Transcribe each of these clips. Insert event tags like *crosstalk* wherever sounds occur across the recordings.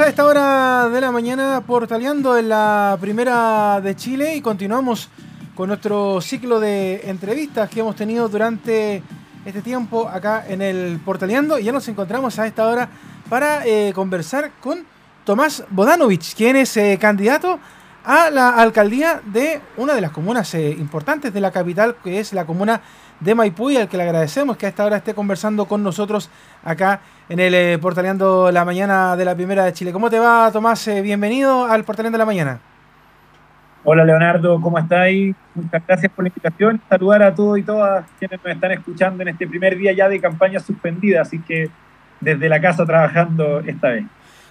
a esta hora de la mañana portaleando en la primera de Chile y continuamos con nuestro ciclo de entrevistas que hemos tenido durante este tiempo acá en el Portaleando. Y ya nos encontramos a esta hora para eh, conversar con Tomás Bodanovich, quien es eh, candidato a la alcaldía de una de las comunas eh, importantes de la capital, que es la comuna de Maipú, y al que le agradecemos que a esta hora esté conversando con nosotros acá en el eh, Portaleando la Mañana de la Primera de Chile. ¿Cómo te va, Tomás? Eh, bienvenido al Portaleando la Mañana. Hola, Leonardo, ¿cómo estáis? Muchas gracias por la invitación. Saludar a todos y todas quienes nos están escuchando en este primer día ya de campaña suspendida, así que desde la casa trabajando esta vez.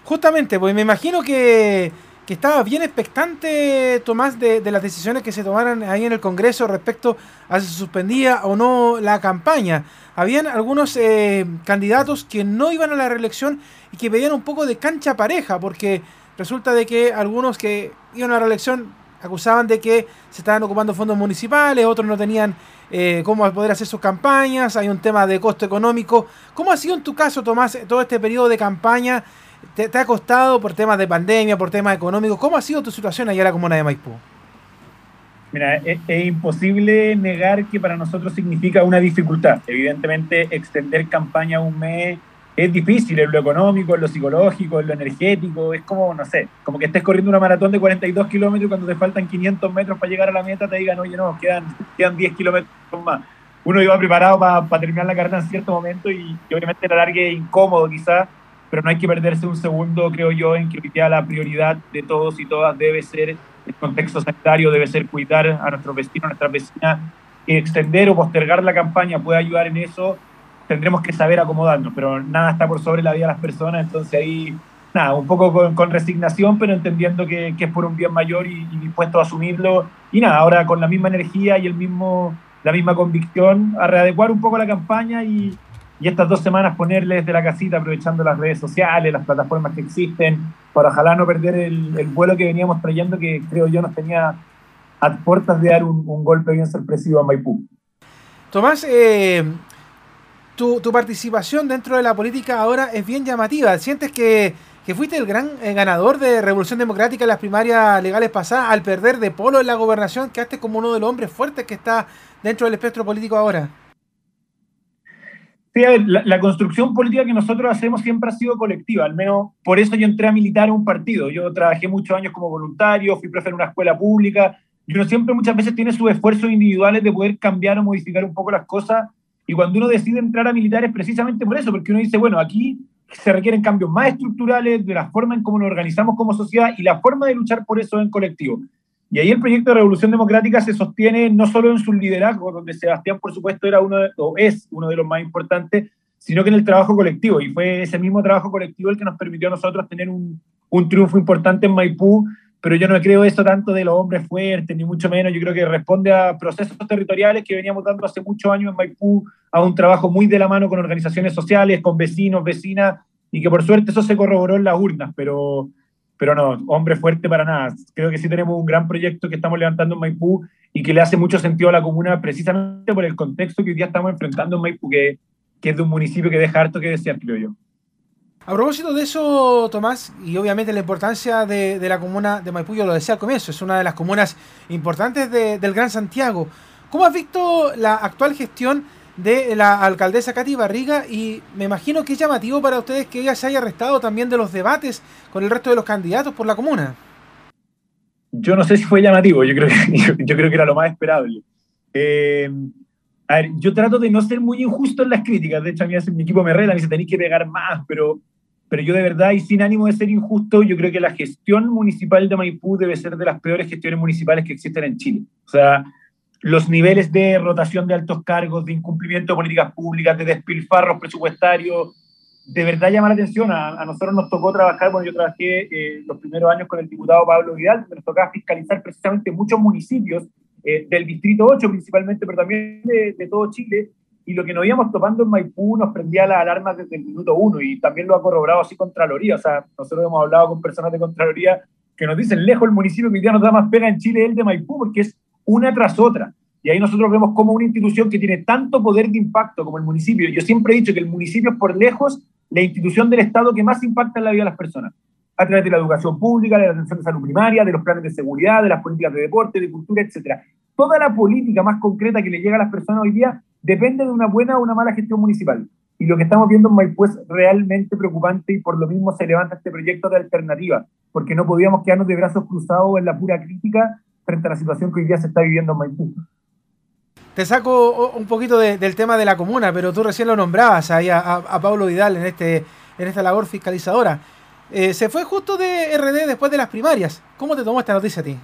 Justamente, pues me imagino que, que estaba bien expectante, Tomás, de, de, las decisiones que se tomaran ahí en el Congreso respecto a si se suspendía o no la campaña. Habían algunos eh, candidatos que no iban a la reelección y que pedían un poco de cancha pareja, porque resulta de que algunos que iban a la reelección acusaban de que se estaban ocupando fondos municipales, otros no tenían eh, cómo poder hacer sus campañas, hay un tema de costo económico. ¿Cómo ha sido en tu caso, Tomás, todo este periodo de campaña? ¿Te, te ha costado por temas de pandemia, por temas económicos? ¿Cómo ha sido tu situación allá en la comuna de Maipú? Mira, es, es, imposible negar que para nosotros significa una dificultad. Evidentemente, extender campaña un mes es difícil en lo económico, en lo psicológico, en lo energético. Es como, no sé, como que estés corriendo una maratón de 42 kilómetros y cuando te faltan 500 metros para llegar a la meta te digan, oye, no, quedan, quedan 10 kilómetros más. Uno iba preparado para pa terminar la carrera en cierto momento y, y obviamente la larga es incómodo quizás, pero no hay que perderse un segundo, creo yo, en que la prioridad de todos y todas debe ser el contexto sanitario, debe ser cuidar a nuestros vecinos, a nuestras vecinas, y extender o postergar la campaña puede ayudar en eso, tendremos que saber acomodarnos, pero nada está por sobre la vida de las personas, entonces ahí, nada, un poco con, con resignación, pero entendiendo que, que, es por un bien mayor y, y, dispuesto a asumirlo, y nada, ahora con la misma energía y el mismo, la misma convicción, a readecuar un poco la campaña y, y estas dos semanas ponerle desde la casita, aprovechando las redes sociales, las plataformas que existen, para ojalá no perder el, el vuelo que veníamos trayendo, que creo yo nos tenía a puertas de dar un, un golpe bien sorpresivo a Maipú. Tomás, eh, tu, tu, participación dentro de la política ahora es bien llamativa. ¿Sientes que, que fuiste el gran eh, ganador de Revolución Democrática en las primarias legales pasadas al perder de polo en la gobernación? Quedaste como uno de los hombres fuertes que está dentro del espectro político ahora. La, construcción política que nosotros hacemos siempre ha sido colectiva, al menos por eso yo entré a militar a un partido. Yo trabajé muchos años como voluntario, fui profe en una escuela pública, y uno siempre muchas veces tiene sus esfuerzos individuales de poder cambiar o modificar un poco las cosas, y cuando uno decide entrar a militar es precisamente por eso, porque uno dice, bueno, aquí se requieren cambios más estructurales de la forma en cómo nos organizamos como sociedad y la forma de luchar por eso en colectivo. Y ahí el proyecto de Revolución Democrática se sostiene no solo en su liderazgo, donde Sebastián, por supuesto, era uno de, o es uno de los más importantes, sino que en el trabajo colectivo. Y fue ese mismo trabajo colectivo el que nos permitió a nosotros tener un, un triunfo importante en Maipú. Pero yo no creo eso tanto de los hombres fuertes, ni mucho menos. Yo creo que responde a procesos territoriales que veníamos dando hace muchos años en Maipú, a un trabajo muy de la mano con organizaciones sociales, con vecinos, vecinas, y que por suerte eso se corroboró en las urnas. Pero pero no, hombre fuerte para nada. Creo que sí tenemos un gran proyecto que estamos levantando en Maipú y que le hace mucho sentido a la comuna precisamente por el contexto que hoy día estamos enfrentando en Maipú, que, que es de un municipio que deja harto que desear, creo yo. A propósito de eso, Tomás, y obviamente la importancia de, de, la comuna de Maipú, yo lo decía al comienzo, es una de las comunas importantes de, del Gran Santiago. ¿Cómo has visto la actual gestión de la alcaldesa Katy Barriga y me imagino que es llamativo para ustedes que ella se haya arrestado también de los debates con el resto de los candidatos por la comuna. Yo no sé si fue llamativo, yo creo que, *laughs* yo, creo que era lo más esperable. Eh, a ver, yo trato de no ser muy injusto en las críticas, de hecho a mí mi equipo me rela, me dice tenéis que pegar más, pero, pero yo de verdad y sin ánimo de ser injusto, yo creo que la gestión municipal de Maipú debe ser de las peores gestiones municipales que existen en Chile. O sea, los niveles de rotación de altos cargos, de incumplimiento de políticas públicas, de despilfarros presupuestarios, de verdad llama la atención. A, a nosotros nos tocó trabajar, bueno, yo trabajé eh, los primeros años con el diputado Pablo Vidal, nos tocaba fiscalizar precisamente muchos municipios eh, del Distrito 8 principalmente, pero también de, de, todo Chile, y lo que nos íbamos topando en Maipú nos prendía las alarmas desde el minuto uno, y también lo ha corroborado así Contraloría, o sea, nosotros hemos hablado con personas de Contraloría que nos dicen, lejos el municipio que día nos da más pega en Chile el de Maipú, porque es una tras otra. Y ahí nosotros vemos como una institución que tiene tanto poder de impacto como el municipio. Yo siempre he dicho que el municipio es por lejos la institución del Estado que más impacta en la vida de las personas, a través de la educación pública, de la atención de salud primaria, de los planes de seguridad, de las políticas de deporte, de cultura, etc. Toda la política más concreta que le llega a las personas hoy día depende de una buena o una mala gestión municipal. Y lo que estamos viendo en Maipú es realmente preocupante y por lo mismo se levanta este proyecto de alternativa, porque no podíamos quedarnos de brazos cruzados en la pura crítica frente a la situación que hoy día se está viviendo en Maipú. Te saco un poquito del tema de la comuna, pero tú recién lo nombrabas ahí a, Pablo Vidal en, este, en esta labor fiscalizadora. Eh, se fue justo de RD después de las primarias. ¿Cómo te tomó esta noticia a ti?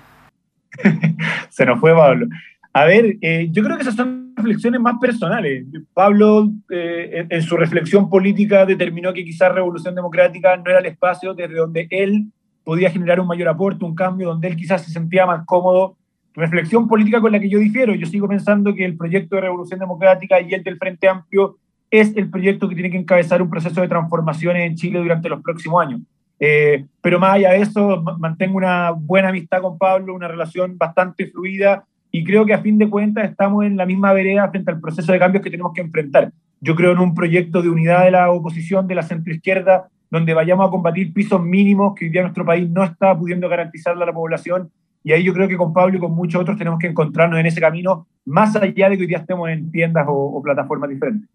*laughs* se nos fue Pablo. A ver, eh, yo creo que esas son reflexiones más personales. Pablo, eh, en, su reflexión política, determinó que quizás Revolución Democrática no era el espacio desde donde él podía generar un mayor aporte, un cambio, donde él quizás se sentía más cómodo. Reflexión política con la que yo difiero. Yo sigo pensando que el proyecto de Revolución Democrática y el del Frente Amplio es el proyecto que tiene que encabezar un proceso de transformaciones en Chile durante los próximos años. Eh, pero más allá de eso, mantengo una buena amistad con Pablo, una relación bastante fluida y creo que a fin de cuentas estamos en la misma vereda frente al proceso de cambios que tenemos que enfrentar. Yo creo en un proyecto de unidad de la oposición, de la centroizquierda, donde vayamos a combatir pisos mínimos que hoy día nuestro país no está pudiendo garantizar a la población. Y ahí yo creo que con Pablo y con muchos otros tenemos que encontrarnos en ese camino, más allá de que hoy día estemos en tiendas o, plataformas diferentes.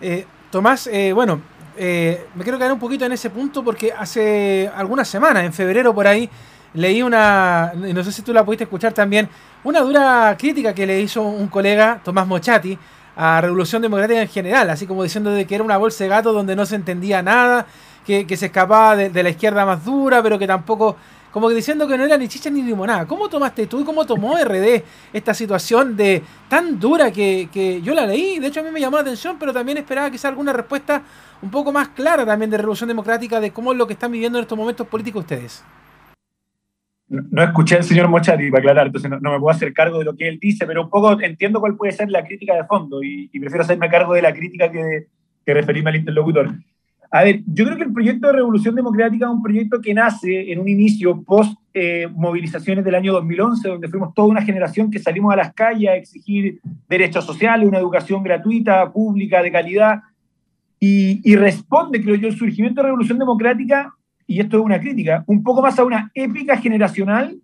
Eh, Tomás, eh, bueno, eh, me quiero quedar un poquito en ese punto porque hace algunas semanas, en febrero por ahí, leí una, no sé si tú la pudiste escuchar también, una dura crítica que le hizo un colega, Tomás Mochati, a Revolución Democrática en general, así como diciendo de que era una bolsa de gato donde no se entendía nada, que, se escapaba de, la izquierda más dura, pero que tampoco, como que diciendo que no era ni chicha ni limonada. ¿Cómo tomaste tú y cómo tomó RD esta situación de tan dura que, que yo la leí? De hecho a mí me llamó la atención, pero también esperaba quizá alguna respuesta un poco más clara también de Revolución Democrática de cómo es lo que están viviendo en estos momentos políticos ustedes no, escuché al señor Mochati para aclarar, entonces no, me puedo hacer cargo de lo que él dice, pero un poco entiendo cuál puede ser la crítica de fondo y, prefiero hacerme cargo de la crítica que, que referirme al interlocutor. A ver, yo creo que el proyecto de Revolución Democrática es un proyecto que nace en un inicio post eh, movilizaciones del año 2011, donde fuimos toda una generación que salimos a las calles a exigir derechos sociales, una educación gratuita, pública, de calidad, y, y responde, creo yo, el surgimiento de Revolución Democrática y esto es una crítica, un poco más a una épica generacional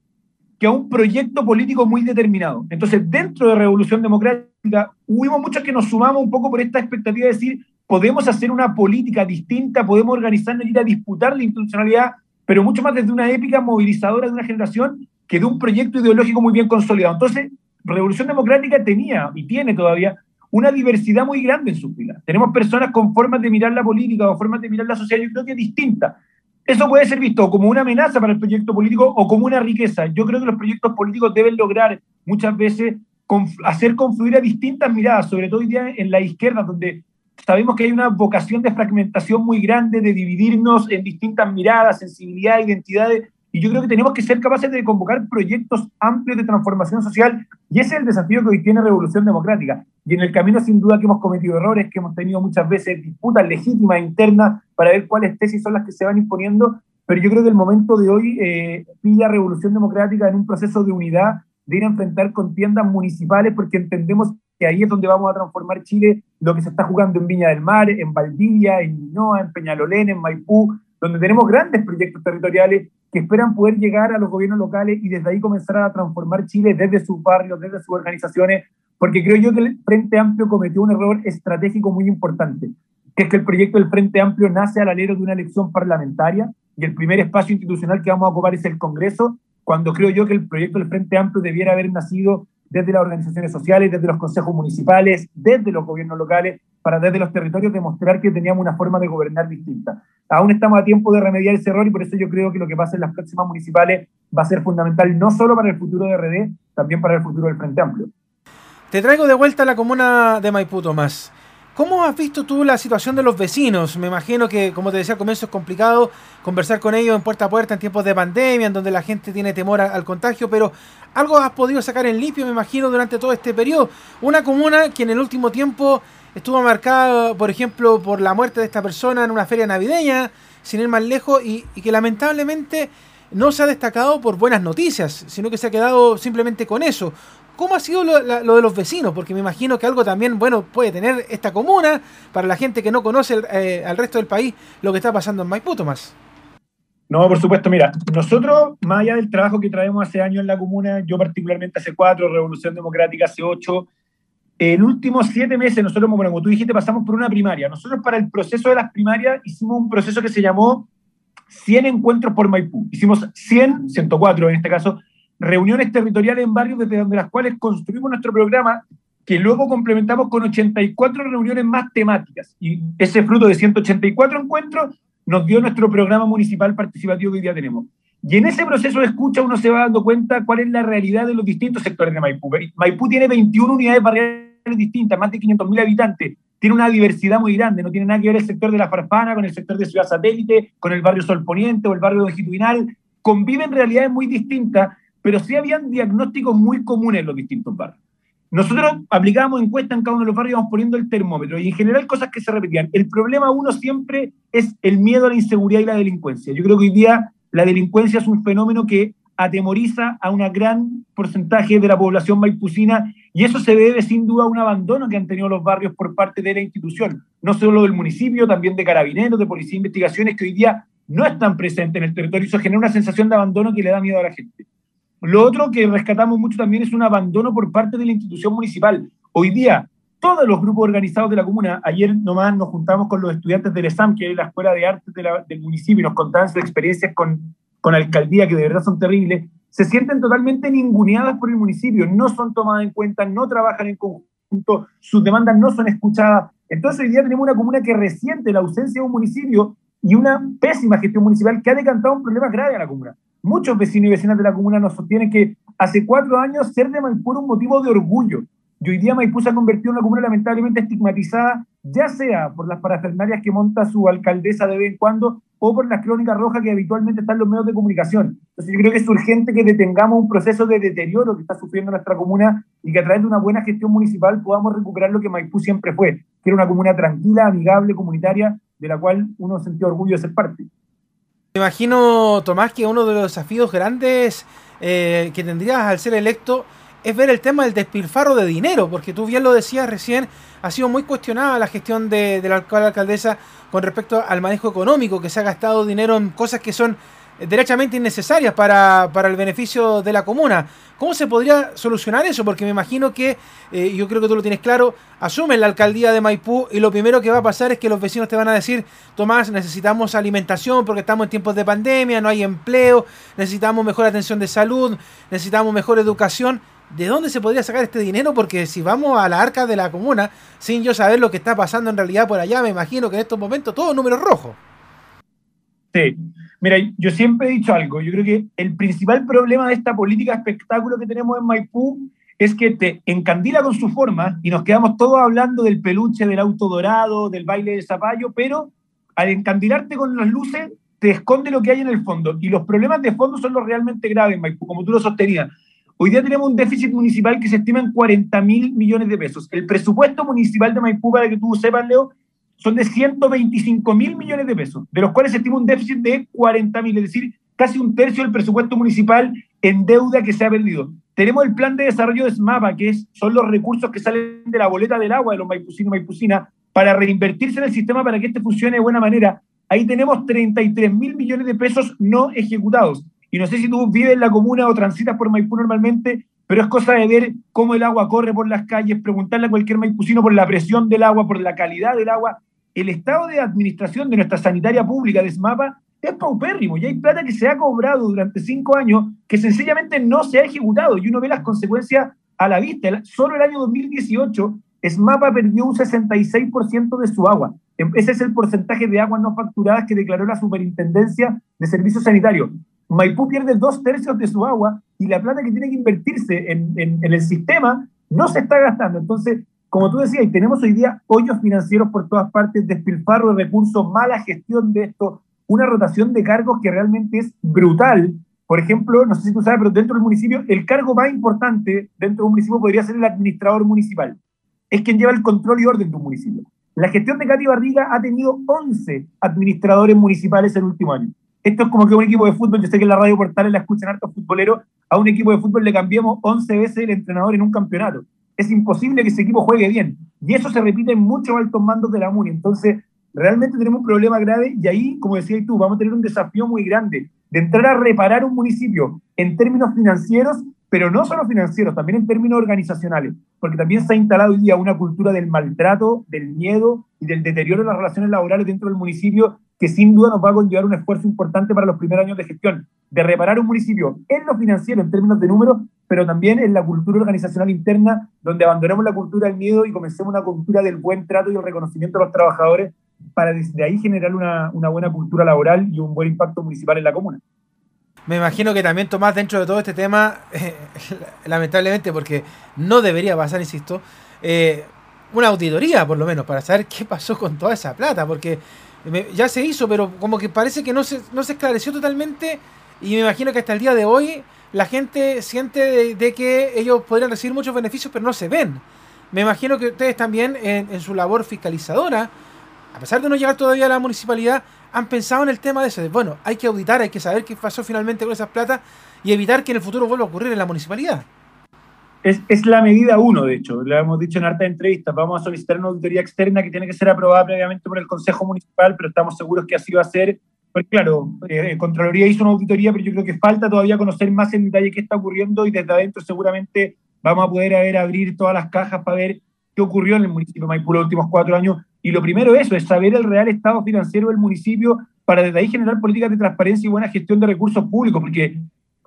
que a un proyecto político muy determinado. Entonces, dentro de Revolución Democrática, hubo muchos que nos sumamos un poco por esta expectativa de decir, podemos hacer una política distinta, podemos organizarnos ir a disputar la institucionalidad, pero mucho más desde una épica movilizadora de una generación que de un proyecto ideológico muy bien consolidado. Entonces, Revolución Democrática tenía y tiene todavía una diversidad muy grande en sus filas. Tenemos personas con formas de mirar la política o formas de mirar la sociedad, yo creo que distintas. Eso puede ser visto como una amenaza para el proyecto político o como una riqueza. Yo creo que los proyectos políticos deben lograr muchas veces hacer confluir a distintas miradas, sobre todo hoy día en la izquierda, donde sabemos que hay una vocación de fragmentación muy grande, de dividirnos en distintas miradas, sensibilidades, identidades, y yo creo que tenemos que ser capaces de convocar proyectos amplios de transformación social y ese es el desafío que hoy tiene Revolución Democrática. Y en el camino sin duda que hemos cometido errores, que hemos tenido muchas veces disputas legítimas internas para ver cuáles tesis son las que se van imponiendo, pero yo creo que el momento de hoy eh, pilla Revolución Democrática en un proceso de unidad, de ir a enfrentar contiendas municipales, porque entendemos que ahí es donde vamos a transformar Chile, lo que se está jugando en Viña del Mar, en Valdivia, en Ñuñoa, en Peñalolén, en Maipú, donde tenemos grandes proyectos territoriales que esperan poder llegar a los gobiernos locales y desde ahí comenzar a transformar Chile desde sus barrios, desde sus organizaciones, porque creo yo que el Frente Amplio cometió un error estratégico muy importante, que es que el proyecto del Frente Amplio nace al alero de una elección parlamentaria y el primer espacio institucional que vamos a ocupar es el Congreso, cuando creo yo que el proyecto del Frente Amplio debiera haber nacido desde las organizaciones sociales, desde los consejos municipales, desde los gobiernos locales, para desde los territorios demostrar que teníamos una forma de gobernar distinta. Aún estamos a tiempo de remediar ese error y por eso yo creo que lo que pasa en las próximas municipales va a ser fundamental no solo para el futuro de RD, también para el futuro del Frente Amplio. Te traigo de vuelta a la comuna de Maipú, Tomás. ¿Cómo has visto tú la situación de los vecinos? Me imagino que, como te decía al comienzo, es complicado conversar con ellos en puerta a puerta en tiempos de pandemia, en donde la gente tiene temor al contagio, pero algo has podido sacar en limpio, me imagino, durante todo este periodo. Una comuna que en el último tiempo estuvo marcada, por ejemplo, por la muerte de esta persona en una feria navideña, sin ir más lejos, y, y que lamentablemente no se ha destacado por buenas noticias, sino que se ha quedado simplemente con eso. ¿Cómo ha sido lo, de los vecinos? Porque me imagino que algo también bueno puede tener esta comuna para la gente que no conoce eh, al resto del país lo que está pasando en Maipú, Tomás. No, por supuesto, mira, nosotros, más allá del trabajo que traemos hace años en la comuna, yo particularmente hace cuatro, Revolución Democrática hace ocho, en últimos siete meses, nosotros, como tú dijiste, pasamos por una primaria. Nosotros para el proceso de las primarias hicimos un proceso que se llamó 100 encuentros por Maipú. Hicimos 100, 104 en este caso, reuniones territoriales en barrios desde donde las cuales construimos nuestro programa, que luego complementamos con 84 reuniones más temáticas. Y ese fruto de 184 encuentros nos dio nuestro programa municipal participativo que hoy día tenemos. Y en ese proceso de escucha uno se va dando cuenta cuál es la realidad de los distintos sectores de Maipú. Maipú tiene 21 unidades barriales distintas, más de 500.000 habitantes, tiene una diversidad muy grande, no tiene nada que ver el sector de la Farfana con el sector de Ciudad Satélite, con el barrio Sol Poniente o el barrio Longitudinal, conviven realidades muy distintas, pero sí habían diagnósticos muy comunes en los distintos barrios. Nosotros aplicábamos encuestas en cada uno de los barrios, íbamos poniendo el termómetro y en general cosas que se repetían. El problema uno siempre es el miedo a la inseguridad y la delincuencia. Yo creo que hoy día la delincuencia es un fenómeno que atemoriza a un gran porcentaje de la población maipucina y eso se debe sin duda a un abandono que han tenido los barrios por parte de la institución, no solo del municipio, también de carabineros, de policía de investigaciones que hoy día no están presentes en el territorio. Eso genera una sensación de abandono que le da miedo a la gente. Lo otro que rescatamos mucho también es un abandono por parte de la institución municipal. Hoy día, todos los grupos organizados de la comuna, ayer nomás nos juntamos con los estudiantes del ESAM, que es la Escuela de Artes del municipio, y nos contaban sus experiencias con, con alcaldía, que de verdad son terribles, se sienten totalmente ninguneadas por el municipio, no son tomadas en cuenta, no trabajan en conjunto, sus demandas no son escuchadas. Entonces hoy día tenemos una comuna que resiente la ausencia de un municipio y una pésima gestión municipal que ha decantado un problema grave a la comuna. Muchos vecinos y vecinas de la comuna nos sostienen que hace cuatro años ser de Maipú era un motivo de orgullo. Y hoy día Maipú se ha convertido en una comuna lamentablemente estigmatizada, ya sea por las parafernalias que monta su alcaldesa de vez en cuando o por las crónicas rojas que habitualmente están en los medios de comunicación. Entonces yo creo que es urgente que detengamos un proceso de deterioro que está sufriendo nuestra comuna y que a través de una buena gestión municipal podamos recuperar lo que Maipú siempre fue, que era una comuna tranquila, amigable, comunitaria, de la cual uno sentía orgullo de ser parte. Me imagino, Tomás, que uno de los desafíos grandes eh, que tendrías al ser electo es ver el tema del despilfarro de dinero, porque tú bien lo decías recién, ha sido muy cuestionada la gestión de, de la alcaldesa con respecto al manejo económico, que se ha gastado dinero en cosas que son derechamente innecesarias para, para, el beneficio de la comuna. ¿Cómo se podría solucionar eso? Porque me imagino que, eh, yo creo que tú lo tienes claro, asumen la alcaldía de Maipú y lo primero que va a pasar es que los vecinos te van a decir, Tomás, necesitamos alimentación porque estamos en tiempos de pandemia, no hay empleo, necesitamos mejor atención de salud, necesitamos mejor educación. ¿De dónde se podría sacar este dinero? Porque si vamos a la arca de la comuna, sin yo saber lo que está pasando en realidad por allá, me imagino que en estos momentos todo número rojo. Mira, yo siempre he dicho algo, yo creo que el principal problema de esta política espectáculo que tenemos en Maipú es que te encandila con su forma y nos quedamos todos hablando del peluche, del auto dorado, del baile de zapallo, pero al encandilarte con las luces te esconde lo que hay en el fondo. Y los problemas de fondo son los realmente graves, Maipú, como tú lo sostenías. Hoy día tenemos un déficit municipal que se estima en 40 mil millones de pesos. El presupuesto municipal de Maipú, para que tú sepas, Leo, son de 125 mil millones de pesos, de los cuales se estima un déficit de 40 mil, es decir, casi un tercio del presupuesto municipal en deuda que se ha perdido. Tenemos el plan de desarrollo de SMAPA, que es, son los recursos que salen de la boleta del agua de los maipucinos y maipucinas para reinvertirse en el sistema para que este funcione de buena manera. Ahí tenemos 33 mil millones de pesos no ejecutados. Y no sé si tú vives en la comuna o transitas por Maipú normalmente, pero es cosa de ver cómo el agua corre por las calles, preguntarle a cualquier maipucino por la presión del agua, por la calidad del agua. El estado de administración de nuestra sanitaria pública de SMAPA es paupérrimo y hay plata que se ha cobrado durante cinco años que sencillamente no se ha ejecutado y uno ve las consecuencias a la vista. Solo el año 2018 SMAPA perdió un 66% de su agua. Ese es el porcentaje de aguas no facturadas que declaró la Superintendencia de Servicios Sanitarios. Maipú pierde dos tercios de su agua y la plata que tiene que invertirse en, el sistema no se está gastando. Entonces, como tú decías, tenemos hoy día hoyos financieros por todas partes, despilfarro de recursos, mala gestión de esto, una rotación de cargos que realmente es brutal. Por ejemplo, no sé si tú sabes, pero dentro del municipio, el cargo más importante dentro de un municipio podría ser el administrador municipal. Es quien lleva el control y orden de un municipio. La gestión de Katy Barriga ha tenido 11 administradores municipales el último año. Esto es como que un equipo de fútbol, yo sé que en la radio portales la escuchan hartos futboleros, a un equipo de fútbol le cambiamos 11 veces el entrenador en un campeonato. Es imposible que ese equipo juegue bien. Y eso se repite en muchos altos mandos de la MUNI. Entonces, realmente tenemos un problema grave y ahí, como decías tú, vamos a tener un desafío muy grande de entrar a reparar un municipio en términos financieros, pero no solo financieros, también en términos organizacionales, porque también se ha instalado hoy día una cultura del maltrato, del miedo y del deterioro de las relaciones laborales dentro del municipio que sin duda nos va a conllevar un esfuerzo importante para los primeros años de gestión, de reparar un municipio en lo financiero, en términos de números, pero también en la cultura organizacional interna, donde abandonemos la cultura del miedo y comencemos una cultura del buen trato y el reconocimiento de los trabajadores para desde ahí generar una, una buena cultura laboral y un buen impacto municipal en la comuna. Me imagino que también Tomás, dentro de todo este tema, *laughs* eh, lamentablemente, porque no debería pasar, insisto, eh, una auditoría por lo menos para saber qué pasó con toda esa plata, porque ya se hizo, pero como que parece que no se, no se esclareció totalmente y me imagino que hasta el día de hoy la gente siente de, que ellos podrían recibir muchos beneficios, pero no se ven. Me imagino que ustedes también en, su labor fiscalizadora, a pesar de no llegar todavía a la municipalidad, han pensado en el tema de eso. De, bueno, hay que auditar, hay que saber qué pasó finalmente con esas plata y evitar que en el futuro vuelva a ocurrir en la municipalidad. Es, es, la medida uno, de hecho, lo hemos dicho en harta entrevistas, vamos a solicitar una auditoría externa que tiene que ser aprobada previamente por el Consejo Municipal, pero estamos seguros que así va a ser, porque claro, eh, Contraloría hizo una auditoría, pero yo creo que falta todavía conocer más en detalle qué está ocurriendo y desde adentro seguramente vamos a poder ver, abrir todas las cajas para ver qué ocurrió en el municipio de Maipú los últimos cuatro años. Y lo primero eso, es saber el real estado financiero del municipio para desde ahí generar políticas de transparencia y buena gestión de recursos públicos, porque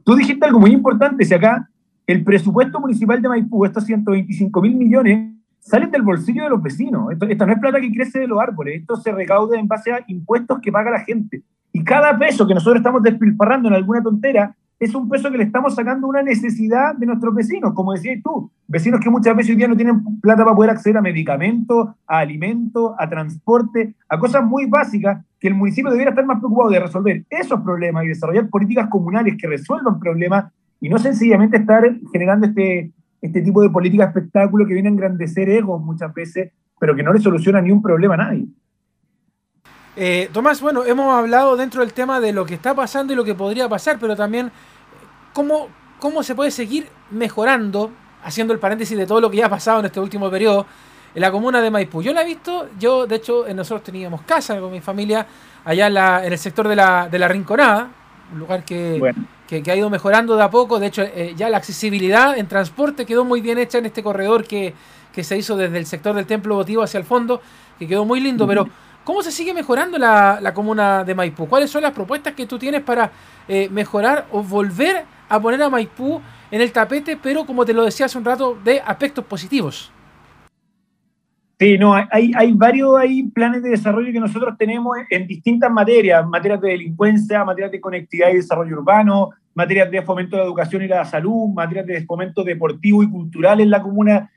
tú dijiste algo muy importante, si acá el presupuesto municipal de Maipú, estos 125 mil millones, salen del bolsillo de los vecinos. Esto, no es plata que crece de los árboles, esto se recauda en base a impuestos que paga la gente. Y cada peso que nosotros estamos despilfarrando en alguna tontera es un peso que le estamos sacando una necesidad de nuestros vecinos, como decías tú, vecinos que muchas veces hoy día no tienen plata para poder acceder a medicamentos, a alimentos, a transporte, a cosas muy básicas que el municipio debería estar más preocupado de resolver esos problemas y desarrollar políticas comunales que resuelvan problemas y no sencillamente estar generando este, este tipo de política espectáculo que viene a engrandecer egos muchas veces, pero que no le soluciona ni un problema a nadie. Eh, Tomás, bueno, hemos hablado dentro del tema de lo que está pasando y lo que podría pasar, pero también cómo, cómo se puede seguir mejorando, haciendo el paréntesis de todo lo que ya ha pasado en este último periodo, en la comuna de Maipú. Yo la he visto, yo de hecho nosotros teníamos casa con mi familia allá en, el sector de la, de la Rinconada, un lugar que, que, ha ido mejorando de a poco. De hecho, eh, ya la accesibilidad en transporte quedó muy bien hecha en este corredor que, se hizo desde el sector del Templo Votivo hacia el fondo, que quedó muy lindo. Pero, ¿cómo se sigue mejorando la, la, comuna de Maipú? ¿Cuáles son las propuestas que tú tienes para eh, mejorar o volver a poner a Maipú en el tapete, pero como te lo decía hace un rato, de aspectos positivos? Sí, no, hay, hay varios hay planes de desarrollo que nosotros tenemos en distintas materias, materias de delincuencia, materias de conectividad y desarrollo urbano, materias de fomento de la educación y la salud, materias de fomento deportivo y cultural en la comuna.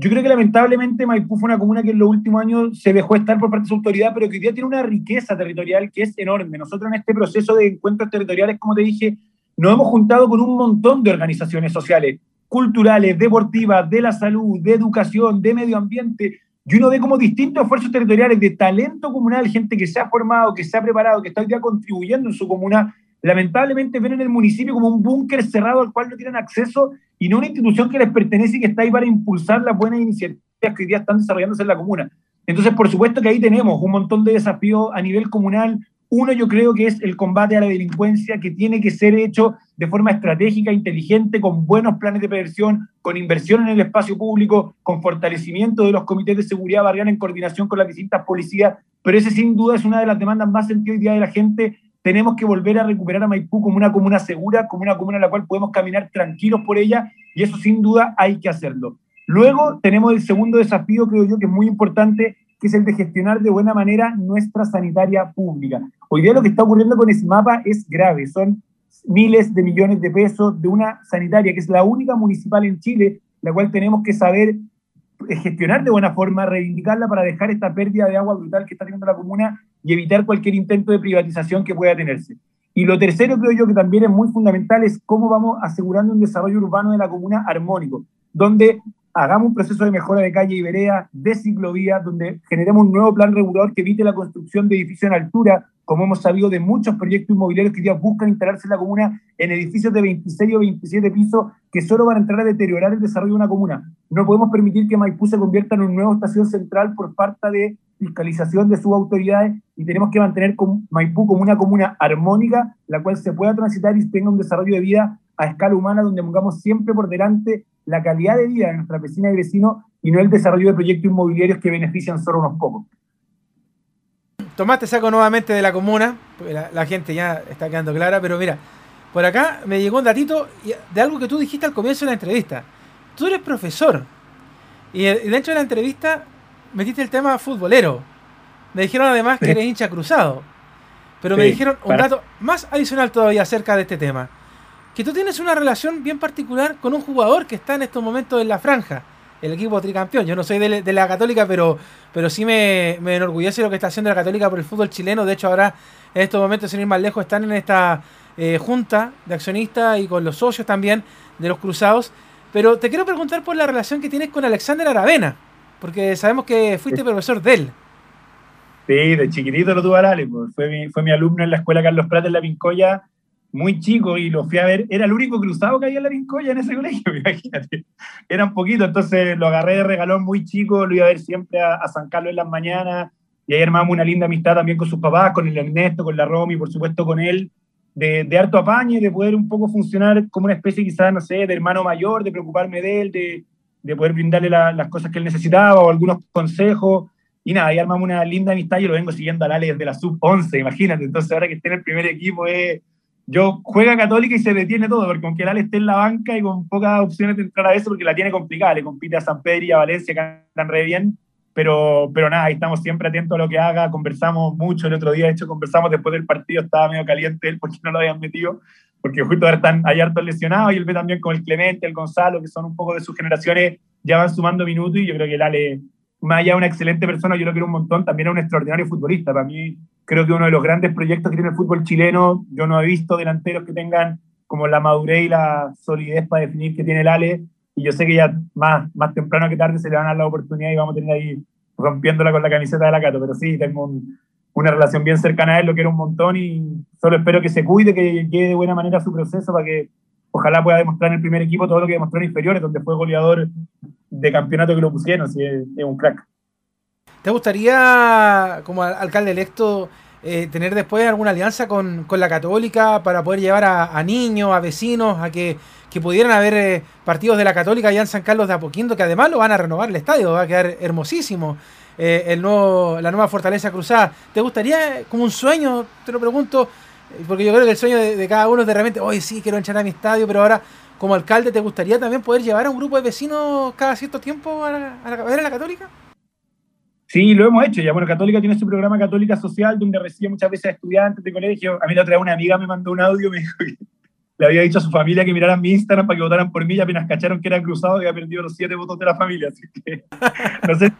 Yo creo que lamentablemente Maipú fue una comuna que en los últimos años se dejó estar por parte de su autoridad, pero que hoy día tiene una riqueza territorial que es enorme. Nosotros en este proceso de encuentros territoriales, como te dije, nos hemos juntado con un montón de organizaciones sociales, culturales, deportivas, de la salud, de educación, de medio ambiente, y uno ve como distintos esfuerzos territoriales de talento comunal, gente que se ha formado, que se ha preparado, que está hoy día contribuyendo en su comuna, lamentablemente ven en el municipio como un búnker cerrado al cual no tienen acceso y no una institución que les pertenece y que está ahí para impulsar las buenas iniciativas que hoy día están desarrollándose en la comuna. Entonces, por supuesto que ahí tenemos un montón de desafíos a nivel comunal, uno yo creo que es el combate a la delincuencia que tiene que ser hecho de forma estratégica, inteligente, con buenos planes de prevención, con inversión en el espacio público, con fortalecimiento de los comités de seguridad barrial en coordinación con las distintas policías. Pero ese sin duda es una de las demandas más sentidas hoy día de la gente. Tenemos que volver a recuperar a Maipú como una comuna segura, como una comuna en la cual podemos caminar tranquilos por ella y eso sin duda hay que hacerlo. Luego tenemos el segundo desafío, creo yo, que es muy importante, que es el de gestionar de buena manera nuestra sanitaria pública. Hoy día lo que está ocurriendo con mapa es grave, son miles de millones de pesos de una sanitaria que es la única municipal en Chile, la cual tenemos que saber eh, gestionar de buena forma, reivindicarla para dejar esta pérdida de agua brutal que está teniendo la comuna y evitar cualquier intento de privatización que pueda tenerse. Y lo tercero, creo yo, que también es muy fundamental, es cómo vamos asegurando un desarrollo urbano de la comuna armónico, donde hagamos un proceso de mejora de calle y vereda, de ciclovía, donde generemos un nuevo plan regulador que evite la construcción de edificios en altura, como hemos sabido de muchos proyectos inmobiliarios que ya buscan instalarse en la comuna en edificios de 26 o 27 pisos que solo van a entrar a deteriorar el desarrollo de una comuna. No podemos permitir que Maipú se convierta en una nueva estación central por falta de fiscalización de sus autoridades y tenemos que mantener Maipú como una comuna armónica, la cual se pueda transitar y tenga un desarrollo de vida a escala humana donde pongamos siempre por delante la calidad de vida de nuestra vecina y vecinos y no el desarrollo de proyectos inmobiliarios que benefician solo unos pocos. Tomás, te saco nuevamente de la comuna, la, la, gente ya está quedando clara, pero mira, por acá me llegó un datito de algo que tú dijiste al comienzo de la entrevista. Tú eres profesor y dentro de la entrevista metiste el tema futbolero. Me dijeron además que eres hincha cruzado. Pero me dijeron un dato más adicional todavía acerca de este tema. Que tú tienes una relación bien particular con un jugador que está en estos momentos en la franja, el equipo tricampeón. Yo no soy de, la Católica, pero, pero sí me, me, enorgullece lo que está haciendo la Católica por el fútbol chileno. De hecho, ahora en estos momentos, sin ir más lejos, están en esta eh, junta de accionistas y con los socios también de los cruzados. Pero te quiero preguntar por la relación que tienes con Alexander Aravena, porque sabemos que fuiste profesor de él. Sí, de chiquitito lo tuve a Ale, pues. fue, mi, fue mi alumno en la escuela Carlos Prat en la Pincoya, muy chico, y lo fui a ver. Era el único cruzado que había en la Pincoya en ese colegio, *laughs* imagínate. Eran poquitos, entonces lo agarré de regalón muy chico, lo iba a ver siempre a, San Carlos en las mañanas, y ahí armamos una linda amistad también con sus papás, con el Ernesto, con la Romy, por supuesto con él, de, de harto apañe, de poder un poco funcionar como una especie quizás, no sé, de hermano mayor, de preocuparme de él, de, de poder brindarle las cosas que él necesitaba o algunos consejos. Y nada, ahí armamos una linda amistad. Yo lo vengo siguiendo a Lale desde la sub-11, imagínate. Entonces, ahora que esté en el primer equipo, es, yo juega Católica y se detiene todo, porque aunque Lale esté en la banca y con pocas opciones de entrar a eso, porque la tiene complicada, le compite a San Pedro y a Valencia, que están re bien. Pero, pero nada, ahí estamos siempre atentos a lo que haga, conversamos mucho. El otro día, de hecho, conversamos después del partido, estaba medio caliente él porque *laughs* no lo habían metido porque justo ahora están, hay hartos lesionados y él ve también con el Clemente, el Gonzalo, que son un poco de sus generaciones, ya van sumando minutos y yo creo que el Ale, más allá de una excelente persona, yo lo quiero un montón, también es un extraordinario futbolista. Para mí, creo que uno de los grandes proyectos que tiene el fútbol chileno, yo no he visto delanteros que tengan como la madurez y la solidez para definir que tiene el Ale, y yo sé que ya más, más temprano que tarde se le van a dar la oportunidad y vamos a tener ahí rompiéndola con la camiseta de la Cato, pero sí, tengo un, una relación bien cercana a él, lo quiero un montón y solo espero que se cuide, que llegue de buena manera su proceso para que ojalá pueda demostrar en el primer equipo todo lo que demostró en inferiores, donde fue goleador de campeonato que lo pusieron, así es, un crack. ¿Te gustaría, como alcalde electo, eh, tener después alguna alianza con, la Católica para poder llevar a, niños, a vecinos, a que, pudieran haber eh, partidos de la Católica allá en San Carlos de Apoquindo, que además lo van a renovar el estadio, va a quedar hermosísimo. Eh, el nuevo, la nueva Fortaleza Cruzada. ¿Te gustaría, como un sueño, te lo pregunto, eh, porque yo creo que el sueño de, cada uno es de repente, hoy sí, quiero entrar a mi estadio, pero ahora como alcalde, ¿te gustaría también poder llevar a un grupo de vecinos cada cierto tiempo a, la, a, a la Católica? Sí, lo hemos hecho. Ya, bueno, Católica tiene su programa Católica Social, donde recibe muchas veces a estudiantes de colegio. A mí la otra vez una amiga me mandó un audio, me dijo que le había dicho a su familia que miraran mi Instagram para que votaran por mí y apenas cacharon que era cruzado y había perdido los siete votos de la familia. Así que, no sé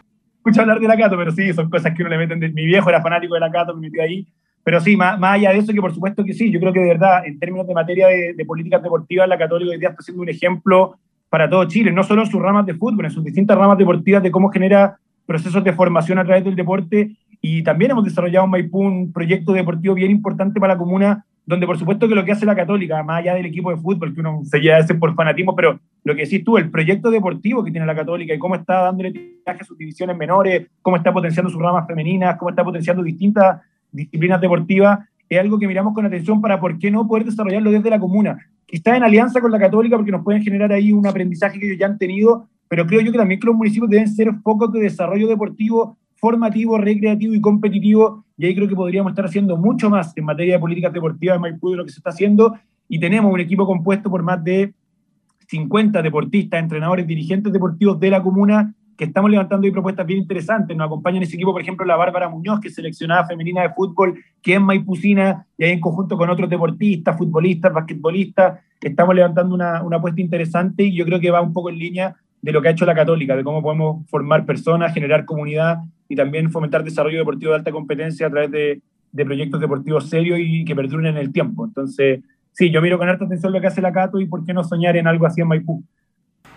escucho hablar de la Cato, pero sí, son cosas que uno le meten. mi viejo era fanático de la Cato, me metió ahí. Pero sí, más, más, allá de eso, que por supuesto que sí, yo creo que de verdad, en términos de materia de, políticas deportivas, la Católica hoy día está siendo un ejemplo para todo Chile, no solo en sus ramas de fútbol, en sus distintas ramas deportivas, de cómo genera procesos de formación a través del deporte. Y también hemos desarrollado en Maipú un proyecto deportivo bien importante para la comuna donde por supuesto que lo que hace la Católica, más allá del equipo de fútbol, que uno se lleva a por fanatismo, pero lo que decís tú, el proyecto deportivo que tiene la Católica y cómo está dándole tiraje a sus divisiones menores, cómo está potenciando sus ramas femeninas, cómo está potenciando distintas disciplinas deportivas, es algo que miramos con atención para por qué no poder desarrollarlo desde la comuna. Quizá en alianza con la Católica, porque nos pueden generar ahí un aprendizaje que ellos ya han tenido, pero creo yo que también que los municipios deben ser focos de desarrollo deportivo formativo, recreativo y competitivo, y ahí creo que podríamos estar haciendo mucho más en materia de políticas deportivas en Maipú de lo que se está haciendo, y tenemos un equipo compuesto por más de 50 deportistas, entrenadores, dirigentes deportivos de la comuna, que estamos levantando ahí propuestas bien interesantes. Nos acompaña en ese equipo, por ejemplo, la Bárbara Muñoz, que es seleccionada femenina de fútbol, que es maipucina, y ahí en conjunto con otros deportistas, futbolistas, basquetbolistas, estamos levantando una, una apuesta interesante y yo creo que va un poco en línea de lo que ha hecho la Católica, de cómo podemos formar personas, generar comunidad y también fomentar desarrollo deportivo de alta competencia a través de, proyectos deportivos serios y que perduren en el tiempo. Entonces, sí, yo miro con alta atención lo que hace la Cato y por qué no soñar en algo así en Maipú.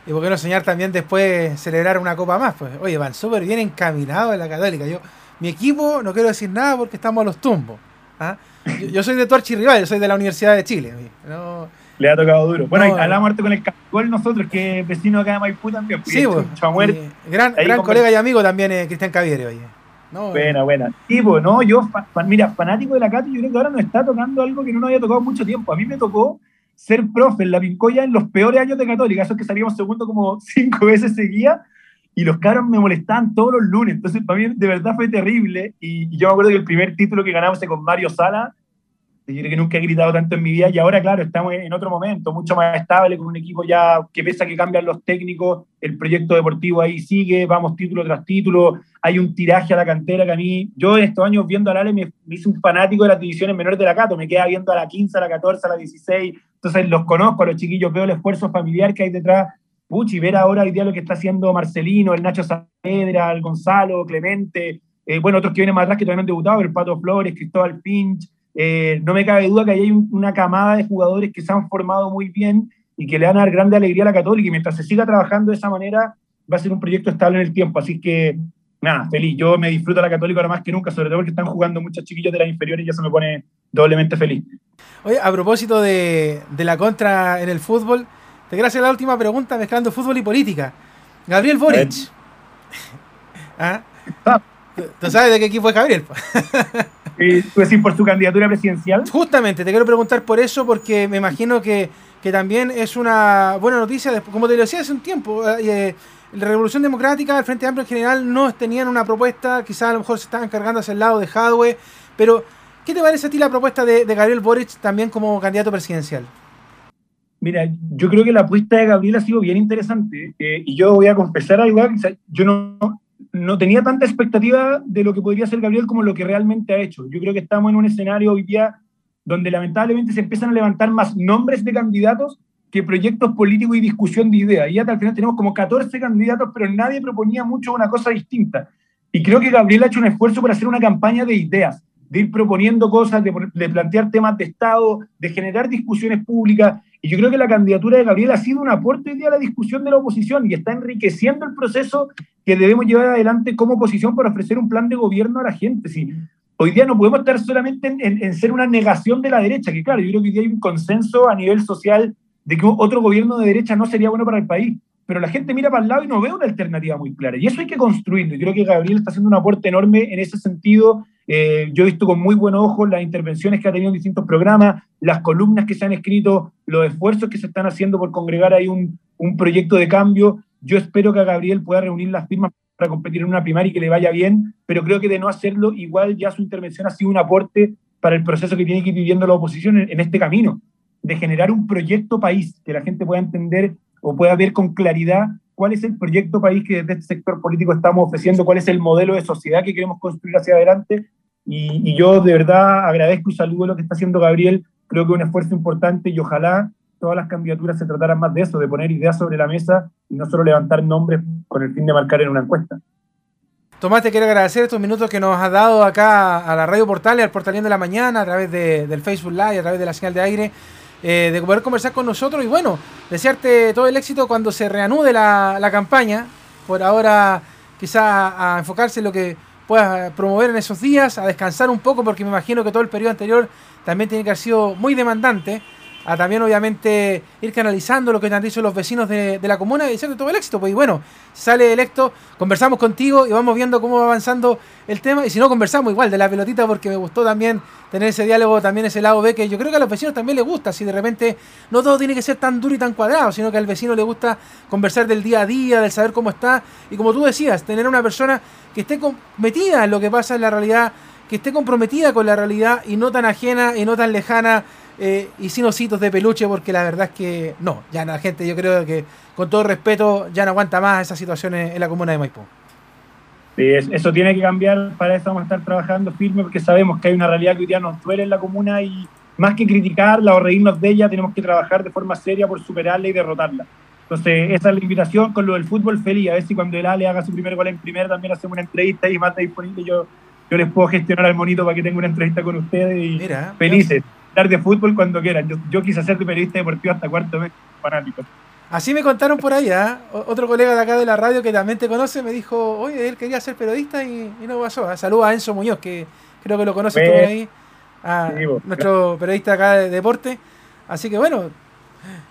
Y por qué no soñar también después celebrar una copa más, pues. Oye, van súper bien encaminados en la Católica. Yo, mi equipo, no quiero decir nada porque estamos a los tumbos. ¿ah? Yo, soy de tu archirrival, yo soy de la Universidad de Chile. Le ha tocado duro. Bueno, a la muerte con el Capicol nosotros, que es vecino acá de Maipú también. Pues, sí, pues, gran, gran colega y amigo también es Cristian Caviere, oye. No, buena, buena. Tipo, no, yo, mira, fanático de la Cato, yo creo que ahora nos está tocando algo que no nos había tocado mucho tiempo. A mí me tocó ser profe en la Pincoya en los peores años de Católica, esos que salíamos segundo como *laughs* cinco veces seguía, y los cabros me molestaban todos los lunes. Entonces, para mí de verdad fue terrible. Y, yo me acuerdo que el primer título que ganamos con Mario Sala, yo creo que nunca he gritado tanto en mi vida y ahora, claro, estamos en otro momento, mucho más estable, con un equipo ya que pese a que cambian los técnicos, el proyecto deportivo ahí sigue, vamos título tras título, hay un tiraje a la cantera que a mí, yo estos años viendo al Ale me, hice un fanático de las divisiones menores de la Cato, me queda viendo a la 15, a la 14, a la 16, entonces los conozco a los chiquillos, veo el esfuerzo familiar que hay detrás, puchi, ver ahora hoy día lo que está haciendo Marcelino, el Nacho Saavedra, el Gonzalo, Clemente, eh, bueno, otros que vienen más atrás que todavía no han debutado, el Pato Flores, Cristóbal Finch, eh, no me cabe duda que hay una camada de jugadores que se han formado muy bien y que le van a dar grande alegría a la Católica y mientras se siga trabajando de esa manera va a ser un proyecto estable en el tiempo. Así que, nada, feliz. Yo me disfruto la Católica ahora más que nunca, sobre todo porque están jugando muchos chiquillos de las inferiores y eso me pone doblemente feliz. Oye, a propósito de, la contra en el fútbol, te quiero hacer la última pregunta mezclando fútbol y política. Gabriel Boric. *laughs* ¿Ah? ah. ¿Tú sabes de qué equipo es Gabriel? *laughs* Eh, ¿Tú decís por su candidatura presidencial? Justamente, te quiero preguntar por eso, porque me imagino que, también es una buena noticia, como te lo decía hace un tiempo, eh, eh, la Revolución Democrática, el Frente Amplio en general, no tenían una propuesta, quizás a lo mejor se estaban cargando hacia el lado de Hadwe, pero ¿qué te parece a ti la propuesta de, Gabriel Boric también como candidato presidencial? Mira, yo creo que la apuesta de Gabriel ha sido bien interesante y yo voy a confesar algo, yo no, no tenía tanta expectativa de lo que podría ser Gabriel como lo que realmente ha hecho. Yo creo que estamos en un escenario hoy día donde lamentablemente se empiezan a levantar más nombres de candidatos que proyectos políticos y discusión de ideas. Y ya al final tenemos como 14 candidatos, pero nadie proponía mucho una cosa distinta. Y creo que Gabriel ha hecho un esfuerzo por hacer una campaña de ideas, de ir proponiendo cosas, de, plantear temas de Estado, de generar discusiones públicas. Y yo creo que la candidatura de Gabriel ha sido un aporte hoy día a la discusión de la oposición y está enriqueciendo el proceso que debemos llevar adelante como oposición para ofrecer un plan de gobierno a la gente. Si hoy día no podemos estar solamente en, ser una negación de la derecha, que claro, yo creo que hoy día hay un consenso a nivel social de que otro gobierno de derecha no sería bueno para el país, pero la gente mira para el lado y no ve una alternativa muy clara. Y eso hay que construirlo. Y creo que Gabriel está haciendo un aporte enorme en ese sentido eh, yo he visto con muy buen ojo las intervenciones que ha tenido en distintos programas, las columnas que se han escrito, los esfuerzos que se están haciendo por congregar ahí un, un proyecto de cambio. Yo espero que a Gabriel pueda reunir las firmas para competir en una primaria y que le vaya bien, pero creo que de no hacerlo, igual ya su intervención ha sido un aporte para el proceso que tiene que ir viviendo la oposición en, en este camino, de generar un proyecto país que la gente pueda entender o pueda ver con claridad cuál es el proyecto país que desde este sector político estamos ofreciendo, cuál es el modelo de sociedad que queremos construir hacia adelante. Y, yo de verdad agradezco y saludo lo que está haciendo Gabriel. Creo que es un esfuerzo importante y ojalá todas las candidaturas se trataran más de eso, de poner ideas sobre la mesa y no solo levantar nombres con el fin de marcar en una encuesta. Tomás, te quiero agradecer estos minutos que nos has dado acá a la Radio Portal y al Portalín de la Mañana a través del Facebook Live, a través de la señal de aire. Eh, de poder conversar con nosotros y bueno, desearte todo el éxito cuando se reanude la, la campaña. Por ahora quizá a enfocarse en lo que puedas promover en esos días, a descansar un poco porque me imagino que todo el periodo anterior también tiene que haber sido muy demandante a también obviamente ir canalizando lo que han dicho los vecinos de, la comuna y desearte todo el éxito. Pues y bueno, sale electo, conversamos contigo y vamos viendo cómo va avanzando el tema. Y si no, conversamos igual de la pelotita porque me gustó también tener ese diálogo, también ese lado B que yo creo que a los vecinos también les gusta. Si de repente no todo tiene que ser tan duro y tan cuadrado, sino que al vecino le gusta conversar del día a día, del saber cómo está. Y como tú decías, tener una persona que esté metida en lo que pasa en la realidad, que esté comprometida con la realidad y no tan ajena y no tan lejana eh, y sin ositos de peluche, porque la verdad es que no, ya la gente yo creo que con todo respeto ya no aguanta más esas situaciones en la comuna de Maipú. Sí, eso tiene que cambiar, para eso vamos a estar trabajando firme porque sabemos que hay una realidad que hoy día nos duele en la comuna y más que criticarla o reírnos de ella, tenemos que trabajar de forma seria por superarla y derrotarla. Entonces, esa es la invitación con lo del fútbol feliz. A ver si cuando el Ale haga su primer gol en primera también hacemos una entrevista y más disponible. Yo, yo les puedo gestionar al monito para que tenga una entrevista con ustedes y felices hablar de fútbol cuando quieran. Yo, quise ser periodista deportivo hasta cuarto mes, fanático. Así me contaron por ahí, ¿ah? Otro colega de acá de la radio que también te conoce me dijo, oye, él quería ser periodista y, no pasó. ¿ah? Saludos a Enzo Muñoz, que creo que lo conoces tú por ahí, a nuestro periodista acá de deporte. Así que bueno,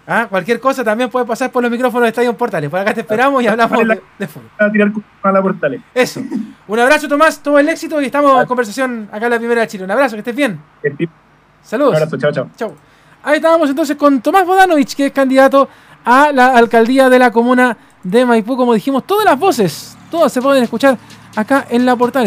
¿ah? cualquier cosa también puede pasar por los micrófonos de Estadio Portales. Por acá te esperamos y hablamos de, fútbol. A tirar a la Portales. Eso. Un abrazo, Tomás, todo el éxito y estamos en conversación acá en la primera de Chile. Un abrazo, que estés bien. Saludos. Un abrazo, chao, chao. Chao. Ahí estábamos entonces con Tomás Bodanovich, que es candidato a la alcaldía de la comuna de Maipú. Como dijimos, todas las voces, todas se pueden escuchar acá en la portal.